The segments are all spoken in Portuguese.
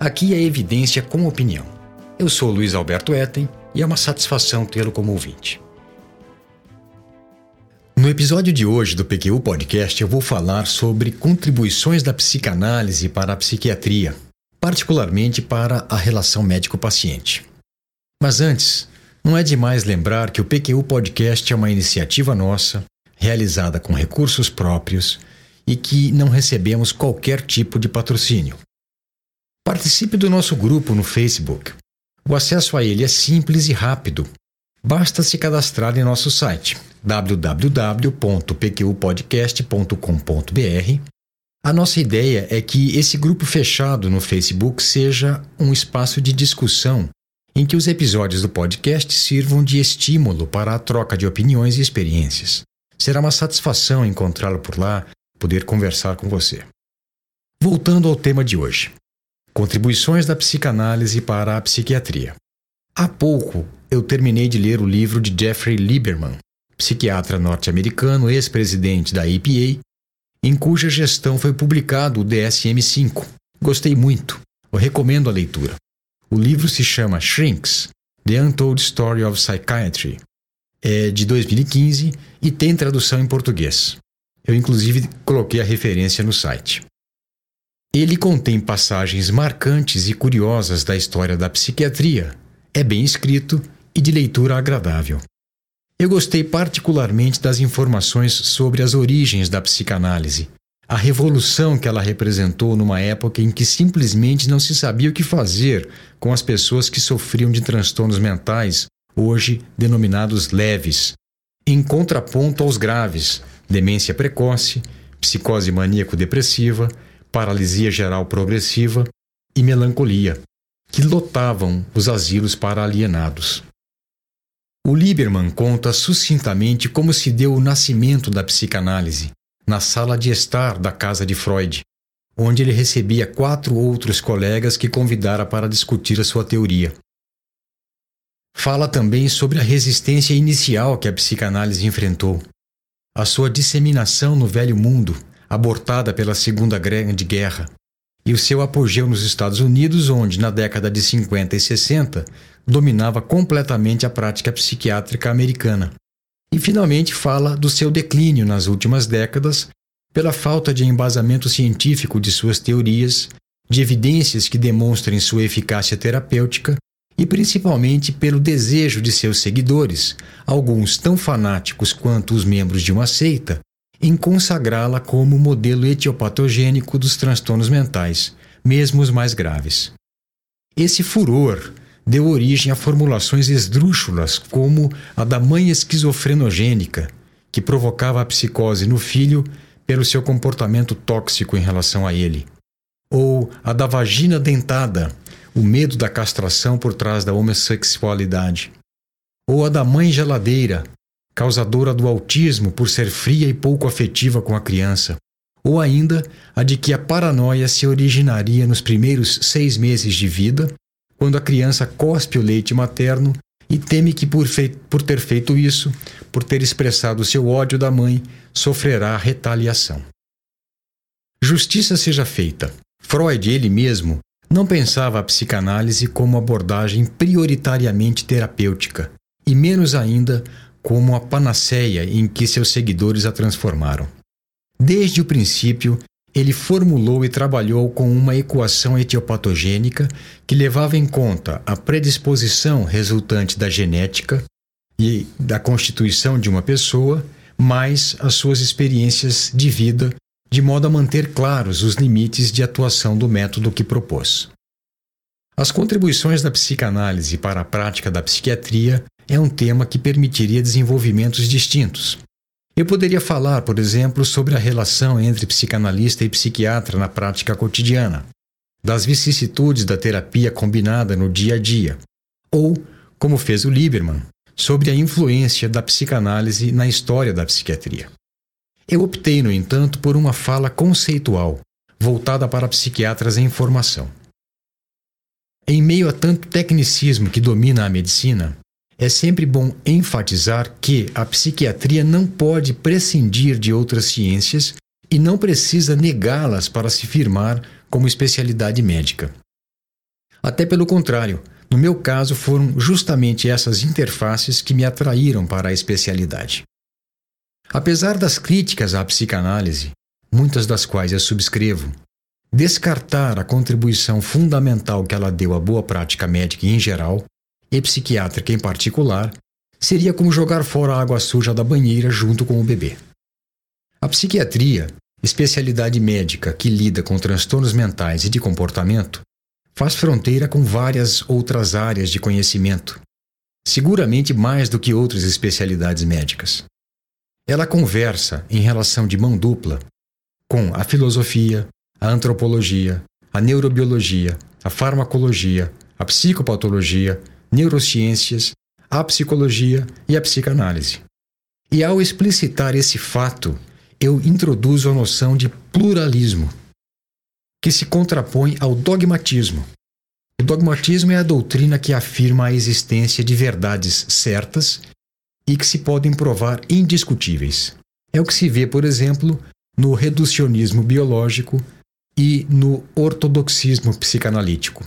Aqui é evidência com opinião. Eu sou Luiz Alberto Etten e é uma satisfação tê-lo como ouvinte. No episódio de hoje do PQU Podcast, eu vou falar sobre contribuições da psicanálise para a psiquiatria, particularmente para a relação médico-paciente. Mas antes, não é demais lembrar que o PQU Podcast é uma iniciativa nossa, realizada com recursos próprios e que não recebemos qualquer tipo de patrocínio. Participe do nosso grupo no Facebook. O acesso a ele é simples e rápido. Basta se cadastrar em nosso site www.pqpodcast.com.br. A nossa ideia é que esse grupo fechado no Facebook seja um espaço de discussão em que os episódios do podcast sirvam de estímulo para a troca de opiniões e experiências. Será uma satisfação encontrá-lo por lá, poder conversar com você. Voltando ao tema de hoje: Contribuições da psicanálise para a psiquiatria. Há pouco eu terminei de ler o livro de Jeffrey Lieberman, psiquiatra norte-americano, ex-presidente da EPA, em cuja gestão foi publicado o DSM-5. Gostei muito, eu recomendo a leitura. O livro se chama Shrinks: The Untold Story of Psychiatry. É de 2015 e tem tradução em português. Eu, inclusive, coloquei a referência no site. Ele contém passagens marcantes e curiosas da história da psiquiatria. É bem escrito e de leitura agradável. Eu gostei particularmente das informações sobre as origens da psicanálise, a revolução que ela representou numa época em que simplesmente não se sabia o que fazer com as pessoas que sofriam de transtornos mentais, hoje denominados leves, em contraponto aos graves, demência precoce, psicose maníaco-depressiva, paralisia geral progressiva e melancolia, que lotavam os asilos para alienados. O Lieberman conta sucintamente como se deu o nascimento da psicanálise na sala de estar da casa de Freud, onde ele recebia quatro outros colegas que convidara para discutir a sua teoria. Fala também sobre a resistência inicial que a psicanálise enfrentou, a sua disseminação no velho mundo, abortada pela Segunda Grande Guerra, e o seu apogeu nos Estados Unidos, onde, na década de 50 e 60, dominava completamente a prática psiquiátrica americana. E finalmente fala do seu declínio nas últimas décadas pela falta de embasamento científico de suas teorias, de evidências que demonstrem sua eficácia terapêutica e principalmente pelo desejo de seus seguidores, alguns tão fanáticos quanto os membros de uma seita, em consagrá-la como modelo etiopatogênico dos transtornos mentais, mesmo os mais graves. Esse furor deu origem a formulações esdrúxulas, como a da mãe esquizofrenogênica, que provocava a psicose no filho pelo seu comportamento tóxico em relação a ele, ou a da vagina dentada, o medo da castração por trás da homossexualidade, ou a da mãe geladeira, causadora do autismo por ser fria e pouco afetiva com a criança, ou ainda a de que a paranoia se originaria nos primeiros seis meses de vida quando a criança cospe o leite materno e teme que, por, por ter feito isso, por ter expressado seu ódio da mãe, sofrerá retaliação. Justiça seja feita. Freud, ele mesmo, não pensava a psicanálise como abordagem prioritariamente terapêutica, e menos ainda como a panaceia em que seus seguidores a transformaram. Desde o princípio, ele formulou e trabalhou com uma equação etiopatogênica que levava em conta a predisposição resultante da genética e da constituição de uma pessoa, mais as suas experiências de vida, de modo a manter claros os limites de atuação do método que propôs. As contribuições da psicanálise para a prática da psiquiatria é um tema que permitiria desenvolvimentos distintos, eu poderia falar, por exemplo, sobre a relação entre psicanalista e psiquiatra na prática cotidiana, das vicissitudes da terapia combinada no dia a dia, ou, como fez o Lieberman, sobre a influência da psicanálise na história da psiquiatria. Eu optei, no entanto, por uma fala conceitual, voltada para psiquiatras em formação. Em meio a tanto tecnicismo que domina a medicina, é sempre bom enfatizar que a psiquiatria não pode prescindir de outras ciências e não precisa negá-las para se firmar como especialidade médica. Até pelo contrário, no meu caso foram justamente essas interfaces que me atraíram para a especialidade. Apesar das críticas à psicanálise, muitas das quais eu subscrevo, descartar a contribuição fundamental que ela deu à boa prática médica em geral e psiquiátrica em particular seria como jogar fora a água suja da banheira junto com o bebê. A psiquiatria, especialidade médica que lida com transtornos mentais e de comportamento, faz fronteira com várias outras áreas de conhecimento, seguramente mais do que outras especialidades médicas. Ela conversa em relação de mão dupla com a filosofia, a antropologia, a neurobiologia, a farmacologia, a psicopatologia, neurociências, a psicologia e a psicanálise. E ao explicitar esse fato, eu introduzo a noção de pluralismo, que se contrapõe ao dogmatismo. O dogmatismo é a doutrina que afirma a existência de verdades certas e que se podem provar indiscutíveis. É o que se vê, por exemplo, no reducionismo biológico e no ortodoxismo psicanalítico.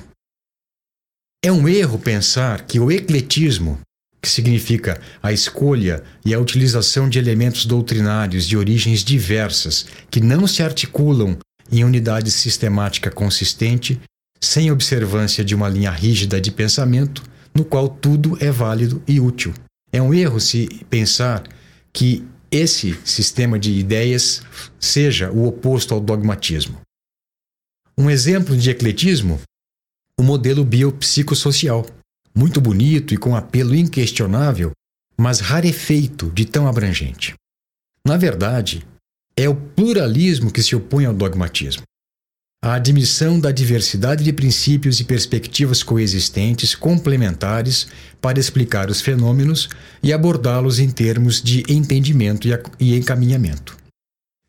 É um erro pensar que o ecletismo, que significa a escolha e a utilização de elementos doutrinários de origens diversas que não se articulam em unidade sistemática consistente, sem observância de uma linha rígida de pensamento, no qual tudo é válido e útil. É um erro se pensar que esse sistema de ideias seja o oposto ao dogmatismo. Um exemplo de ecletismo o modelo biopsicossocial, muito bonito e com apelo inquestionável, mas rarefeito de tão abrangente. Na verdade, é o pluralismo que se opõe ao dogmatismo. A admissão da diversidade de princípios e perspectivas coexistentes, complementares, para explicar os fenômenos e abordá-los em termos de entendimento e encaminhamento.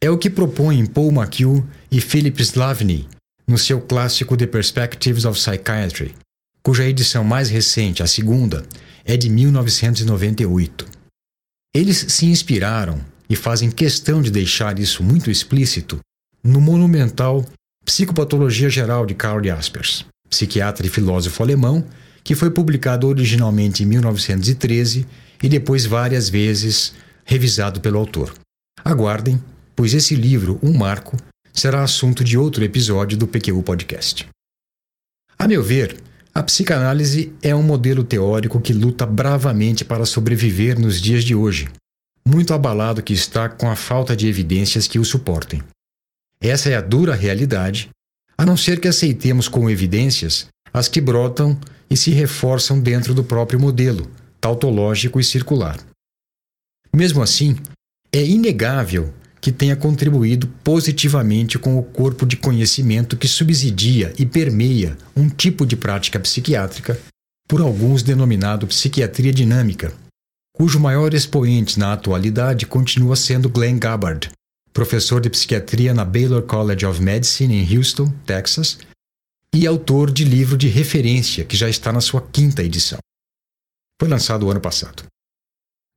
É o que propõem Paul McHugh e Philip Slavny no seu clássico The Perspectives of Psychiatry, cuja edição mais recente, a segunda, é de 1998. Eles se inspiraram e fazem questão de deixar isso muito explícito no monumental Psicopatologia Geral de Karl Jaspers, psiquiatra e filósofo alemão, que foi publicado originalmente em 1913 e depois várias vezes revisado pelo autor. Aguardem, pois esse livro, um marco, será assunto de outro episódio do PQU Podcast. A meu ver, a psicanálise é um modelo teórico que luta bravamente para sobreviver nos dias de hoje, muito abalado que está com a falta de evidências que o suportem. Essa é a dura realidade, a não ser que aceitemos como evidências as que brotam e se reforçam dentro do próprio modelo, tautológico e circular. Mesmo assim, é inegável que tenha contribuído positivamente com o corpo de conhecimento que subsidia e permeia um tipo de prática psiquiátrica, por alguns denominado psiquiatria dinâmica, cujo maior expoente na atualidade continua sendo Glenn Gabbard, professor de psiquiatria na Baylor College of Medicine em Houston, Texas, e autor de livro de referência que já está na sua quinta edição. Foi lançado o ano passado.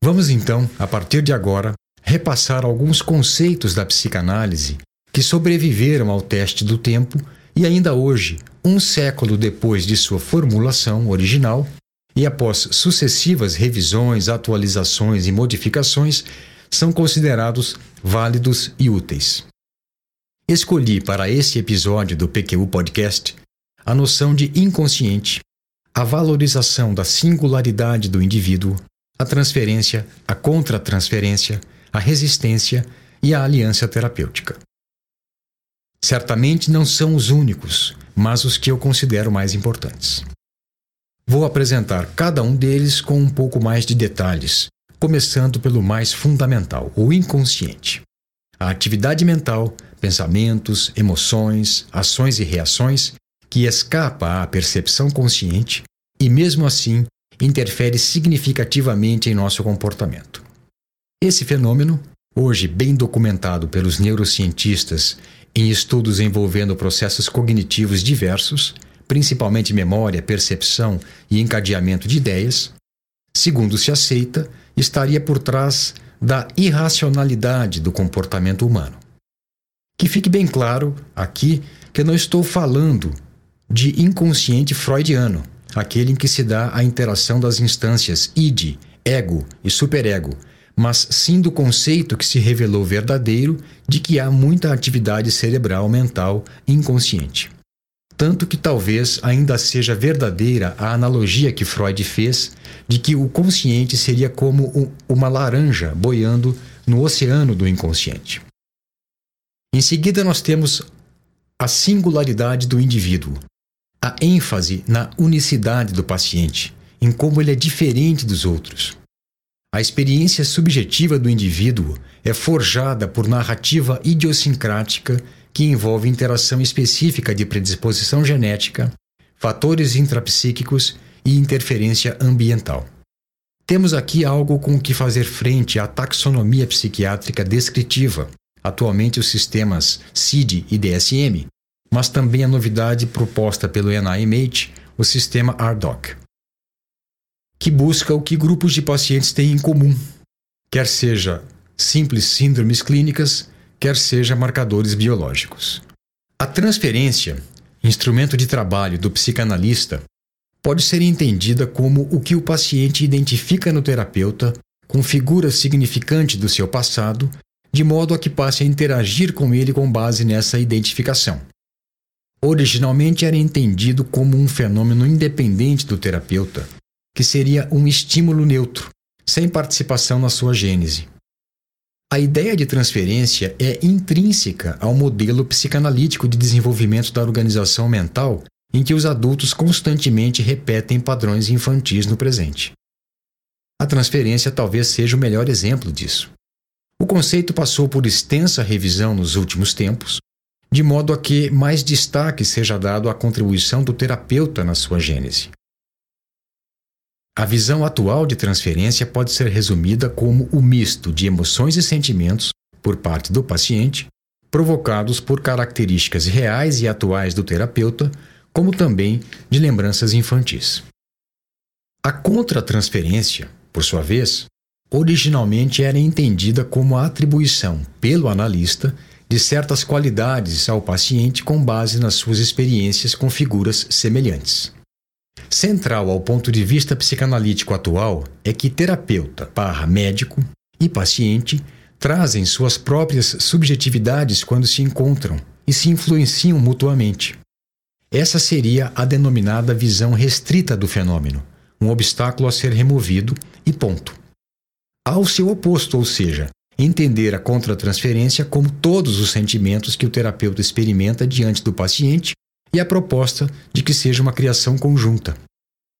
Vamos então, a partir de agora, repassar alguns conceitos da psicanálise que sobreviveram ao teste do tempo e ainda hoje, um século depois de sua formulação original, e após sucessivas revisões, atualizações e modificações, são considerados válidos e úteis. Escolhi para este episódio do PQU Podcast a noção de inconsciente, a valorização da singularidade do indivíduo, a transferência, a contratransferência, a resistência e a aliança terapêutica. Certamente não são os únicos, mas os que eu considero mais importantes. Vou apresentar cada um deles com um pouco mais de detalhes, começando pelo mais fundamental, o inconsciente. A atividade mental, pensamentos, emoções, ações e reações que escapa à percepção consciente e, mesmo assim, interfere significativamente em nosso comportamento. Esse fenômeno, hoje bem documentado pelos neurocientistas em estudos envolvendo processos cognitivos diversos, principalmente memória, percepção e encadeamento de ideias, segundo se aceita, estaria por trás da irracionalidade do comportamento humano. Que fique bem claro aqui que não estou falando de inconsciente freudiano, aquele em que se dá a interação das instâncias id, ego e superego, mas sim do conceito que se revelou verdadeiro de que há muita atividade cerebral mental inconsciente. Tanto que talvez ainda seja verdadeira a analogia que Freud fez de que o consciente seria como uma laranja boiando no oceano do inconsciente. Em seguida, nós temos a singularidade do indivíduo, a ênfase na unicidade do paciente, em como ele é diferente dos outros. A experiência subjetiva do indivíduo é forjada por narrativa idiosincrática que envolve interação específica de predisposição genética, fatores intrapsíquicos e interferência ambiental. Temos aqui algo com o que fazer frente à taxonomia psiquiátrica descritiva, atualmente os sistemas CID e DSM, mas também a novidade proposta pelo NIMH, o sistema RDoC, que busca o que grupos de pacientes têm em comum, quer seja simples síndromes clínicas, quer seja marcadores biológicos. A transferência, instrumento de trabalho do psicanalista, pode ser entendida como o que o paciente identifica no terapeuta com figura significante do seu passado, de modo a que passe a interagir com ele com base nessa identificação. Originalmente era entendido como um fenômeno independente do terapeuta, que seria um estímulo neutro, sem participação na sua gênese. A ideia de transferência é intrínseca ao modelo psicanalítico de desenvolvimento da organização mental, em que os adultos constantemente repetem padrões infantis no presente. A transferência talvez seja o melhor exemplo disso. O conceito passou por extensa revisão nos últimos tempos, de modo a que mais destaque seja dado à contribuição do terapeuta na sua gênese. A visão atual de transferência pode ser resumida como o misto de emoções e sentimentos, por parte do paciente, provocados por características reais e atuais do terapeuta, como também de lembranças infantis. A contratransferência, por sua vez, originalmente era entendida como a atribuição pelo analista de certas qualidades ao paciente com base nas suas experiências com figuras semelhantes. Central ao ponto de vista psicanalítico atual é que terapeuta, barra médico e paciente trazem suas próprias subjetividades quando se encontram e se influenciam mutuamente. Essa seria a denominada visão restrita do fenômeno, um obstáculo a ser removido e ponto. Ao seu oposto, ou seja, entender a contratransferência como todos os sentimentos que o terapeuta experimenta diante do paciente e a proposta de que seja uma criação conjunta.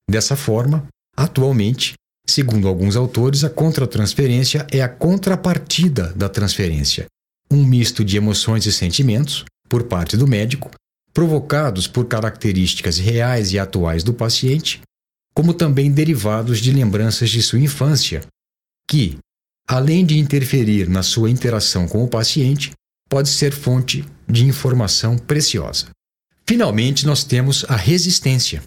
Dessa forma, atualmente, segundo alguns autores, a contratransferência é a contrapartida da transferência, um misto de emoções e sentimentos, por parte do médico, provocados por características reais e atuais do paciente, como também derivados de lembranças de sua infância, que, além de interferir na sua interação com o paciente, pode ser fonte de informação preciosa. Finalmente, nós temos a resistência,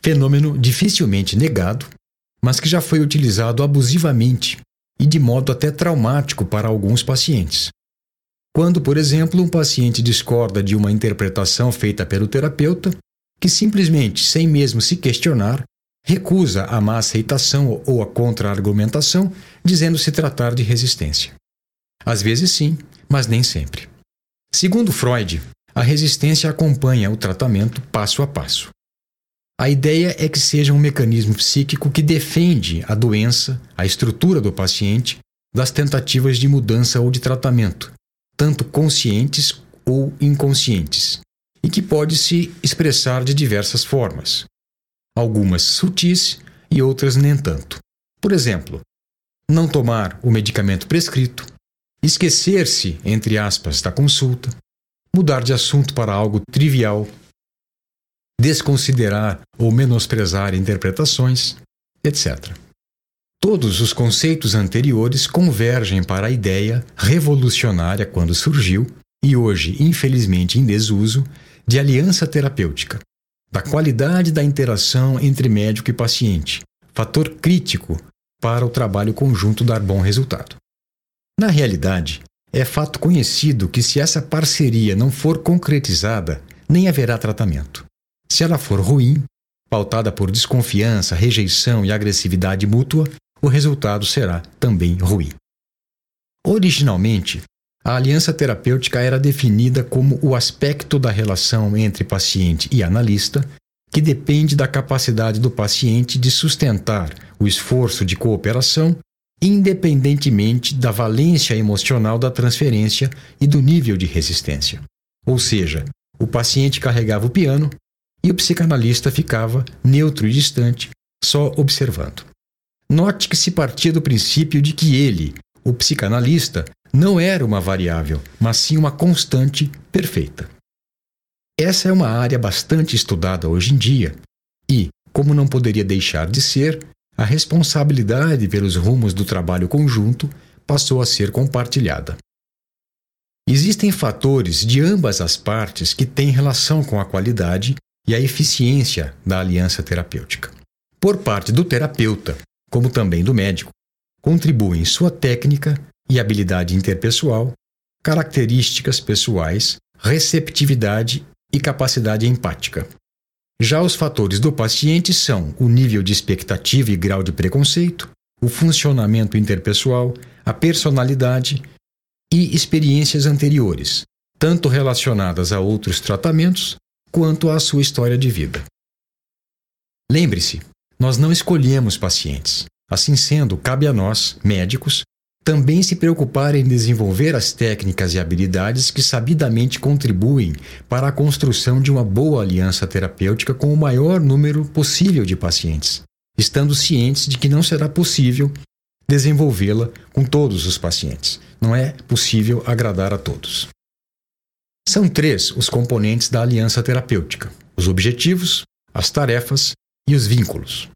fenômeno dificilmente negado, mas que já foi utilizado abusivamente e de modo até traumático para alguns pacientes. Quando, por exemplo, um paciente discorda de uma interpretação feita pelo terapeuta, que simplesmente, sem mesmo se questionar, recusa a má aceitação ou a contra-argumentação, dizendo se tratar de resistência. Às vezes sim, mas nem sempre. Segundo Freud, a resistência acompanha o tratamento passo a passo. A ideia é que seja um mecanismo psíquico que defende a doença, a estrutura do paciente, das tentativas de mudança ou de tratamento, tanto conscientes ou inconscientes, e que pode se expressar de diversas formas, algumas sutis e outras nem tanto. Por exemplo, não tomar o medicamento prescrito, esquecer-se, entre aspas, da consulta, mudar de assunto para algo trivial, desconsiderar ou menosprezar interpretações, etc. Todos os conceitos anteriores convergem para a ideia revolucionária quando surgiu e hoje, infelizmente, em desuso, de aliança terapêutica, da qualidade da interação entre médico e paciente, fator crítico para o trabalho conjunto dar bom resultado. Na realidade, é fato conhecido que se essa parceria não for concretizada, nem haverá tratamento. Se ela for ruim, pautada por desconfiança, rejeição e agressividade mútua, o resultado será também ruim. Originalmente, a aliança terapêutica era definida como o aspecto da relação entre paciente e analista que depende da capacidade do paciente de sustentar o esforço de cooperação, independentemente da valência emocional da transferência e do nível de resistência. Ou seja, o paciente carregava o piano e o psicanalista ficava neutro e distante, só observando. Note que se partia do princípio de que ele, o psicanalista, não era uma variável, mas sim uma constante perfeita. Essa é uma área bastante estudada hoje em dia e, como não poderia deixar de ser, a responsabilidade pelos rumos do trabalho conjunto passou a ser compartilhada. Existem fatores de ambas as partes que têm relação com a qualidade e a eficiência da aliança terapêutica. Por parte do terapeuta, como também do médico, contribuem sua técnica e habilidade interpessoal, características pessoais, receptividade e capacidade empática. Já os fatores do paciente são o nível de expectativa e grau de preconceito, o funcionamento interpessoal, a personalidade e experiências anteriores, tanto relacionadas a outros tratamentos quanto à sua história de vida. Lembre-se, nós não escolhemos pacientes. Assim sendo, cabe a nós, médicos, também se preocupar em desenvolver as técnicas e habilidades que sabidamente contribuem para a construção de uma boa aliança terapêutica com o maior número possível de pacientes, estando cientes de que não será possível desenvolvê-la com todos os pacientes. Não é possível agradar a todos. São três os componentes da aliança terapêutica: os objetivos, as tarefas e os vínculos.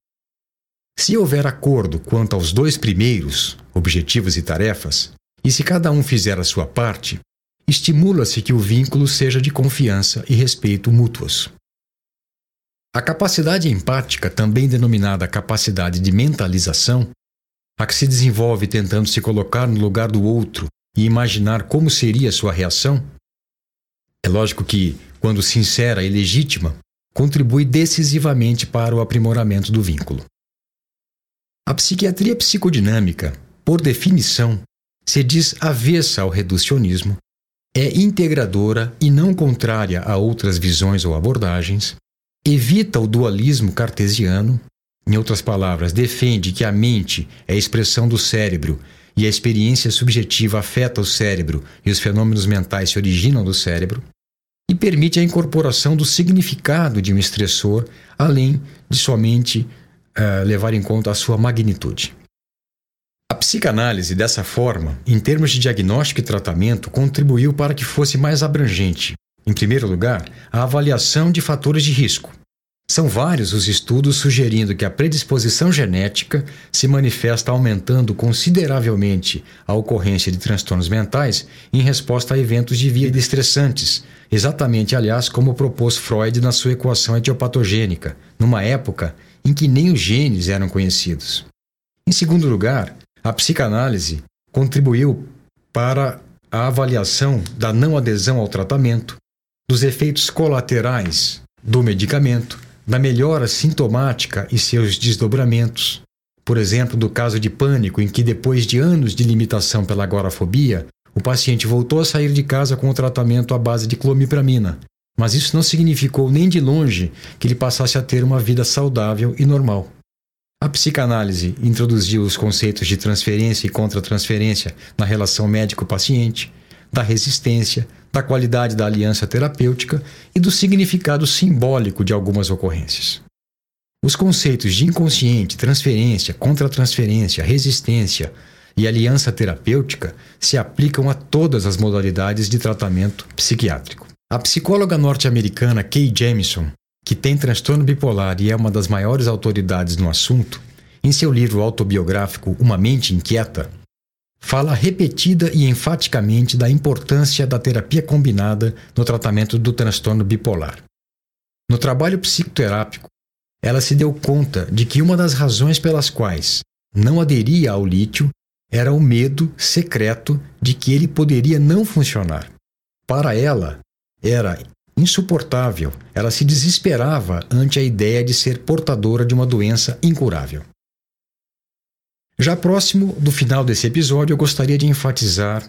Se houver acordo quanto aos dois primeiros, objetivos e tarefas, e se cada um fizer a sua parte, estimula-se que o vínculo seja de confiança e respeito mútuos. A capacidade empática, também denominada capacidade de mentalização, a que se desenvolve tentando se colocar no lugar do outro e imaginar como seria sua reação, é lógico que, quando sincera e legítima, contribui decisivamente para o aprimoramento do vínculo. A psiquiatria psicodinâmica, por definição, se diz avessa ao reducionismo, é integradora e não contrária a outras visões ou abordagens, evita o dualismo cartesiano, em outras palavras, defende que a mente é a expressão do cérebro e a experiência subjetiva afeta o cérebro e os fenômenos mentais se originam do cérebro, e permite a incorporação do significado de um estressor, além de somente uh, levar em conta a sua magnitude. A psicanálise, dessa forma, em termos de diagnóstico e tratamento, contribuiu para que fosse mais abrangente. Em primeiro lugar, a avaliação de fatores de risco. São vários os estudos sugerindo que a predisposição genética se manifesta aumentando consideravelmente a ocorrência de transtornos mentais em resposta a eventos de vida estressantes, exatamente, aliás, como propôs Freud na sua equação etiopatogênica, numa época em que nem os genes eram conhecidos. Em segundo lugar, a psicanálise contribuiu para a avaliação da não adesão ao tratamento, dos efeitos colaterais do medicamento, da melhora sintomática e seus desdobramentos. Por exemplo, do caso de pânico, em que depois de anos de limitação pela agorafobia, o paciente voltou a sair de casa com o tratamento à base de clomipramina, mas isso não significou nem de longe que ele passasse a ter uma vida saudável e normal. A psicanálise introduziu os conceitos de transferência e contra-transferência na relação médico-paciente, da resistência, da qualidade da aliança terapêutica e do significado simbólico de algumas ocorrências. Os conceitos de inconsciente, transferência, contra-transferência, resistência e aliança terapêutica se aplicam a todas as modalidades de tratamento psiquiátrico. A psicóloga norte-americana Kay Jamison que tem transtorno bipolar e é uma das maiores autoridades no assunto, em seu livro autobiográfico Uma Mente Inquieta, fala repetida e enfaticamente da importância da terapia combinada no tratamento do transtorno bipolar. No trabalho psicoterápico, ela se deu conta de que uma das razões pelas quais não aderia ao lítio era o medo secreto de que ele poderia não funcionar. Para ela, era insuportável, ela se desesperava ante a ideia de ser portadora de uma doença incurável. Já próximo do final desse episódio, eu gostaria de enfatizar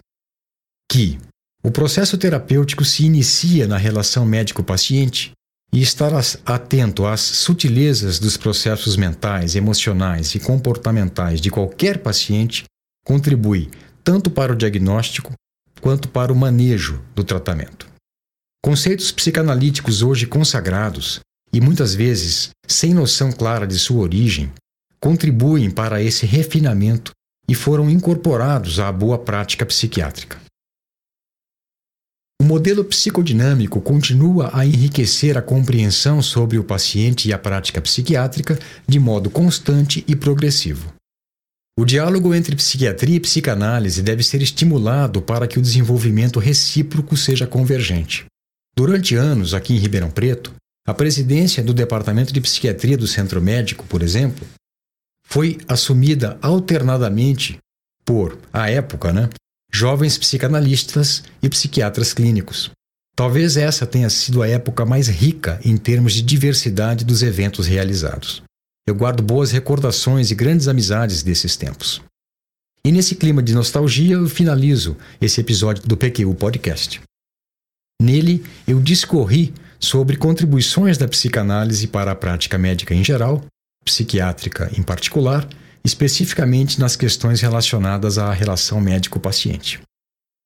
que o processo terapêutico se inicia na relação médico-paciente e estar atento às sutilezas dos processos mentais, emocionais e comportamentais de qualquer paciente contribui tanto para o diagnóstico quanto para o manejo do tratamento. Conceitos psicanalíticos hoje consagrados e muitas vezes sem noção clara de sua origem contribuem para esse refinamento e foram incorporados à boa prática psiquiátrica. O modelo psicodinâmico continua a enriquecer a compreensão sobre o paciente e a prática psiquiátrica de modo constante e progressivo. O diálogo entre psiquiatria e psicanálise deve ser estimulado para que o desenvolvimento recíproco seja convergente. Durante anos, aqui em Ribeirão Preto, a presidência do Departamento de Psiquiatria do Centro Médico, por exemplo, foi assumida alternadamente por, à época, né, jovens psicanalistas e psiquiatras clínicos. Talvez essa tenha sido a época mais rica em termos de diversidade dos eventos realizados. Eu guardo boas recordações e grandes amizades desses tempos. E nesse clima de nostalgia, eu finalizo esse episódio do PQU Podcast. Nele, eu discorri sobre contribuições da psicanálise para a prática médica em geral psiquiátrica em particular, especificamente nas questões relacionadas à relação médico-paciente.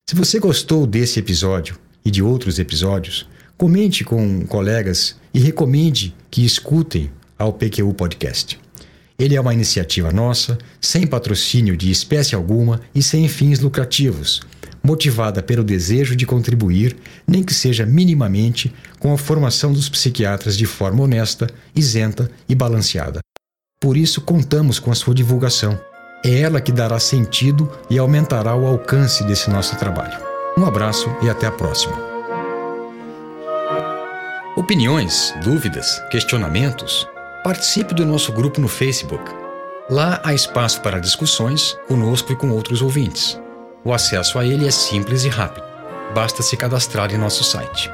Se você gostou desse episódio e de outros episódios, comente com colegas e recomende que escutem ao PQU Podcast. Ele é uma iniciativa nossa, sem patrocínio de espécie alguma e sem fins lucrativos, motivada pelo desejo de contribuir, nem que seja minimamente, com a formação dos psiquiatras de forma honesta, isenta e balanceada. Por isso, contamos com a sua divulgação. É ela que dará sentido e aumentará o alcance desse nosso trabalho. Um abraço e até a próxima. Opiniões, dúvidas, questionamentos? Participe do nosso grupo no Facebook. Lá há espaço para discussões conosco e com outros ouvintes. O acesso a ele é simples e rápido. Basta se cadastrar em nosso site.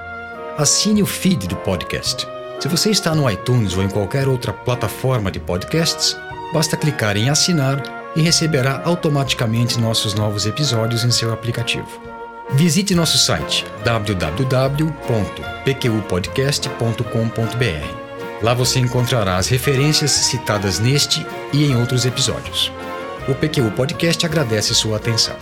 Assine o feed do podcast se você está no iTunes ou em qualquer outra plataforma de podcasts, basta clicar em assinar e receberá automaticamente nossos novos episódios em seu aplicativo. Visite nosso site www.pqpodcast.com.br. Lá você encontrará as referências citadas neste e em outros episódios. O PQU Podcast agradece sua atenção.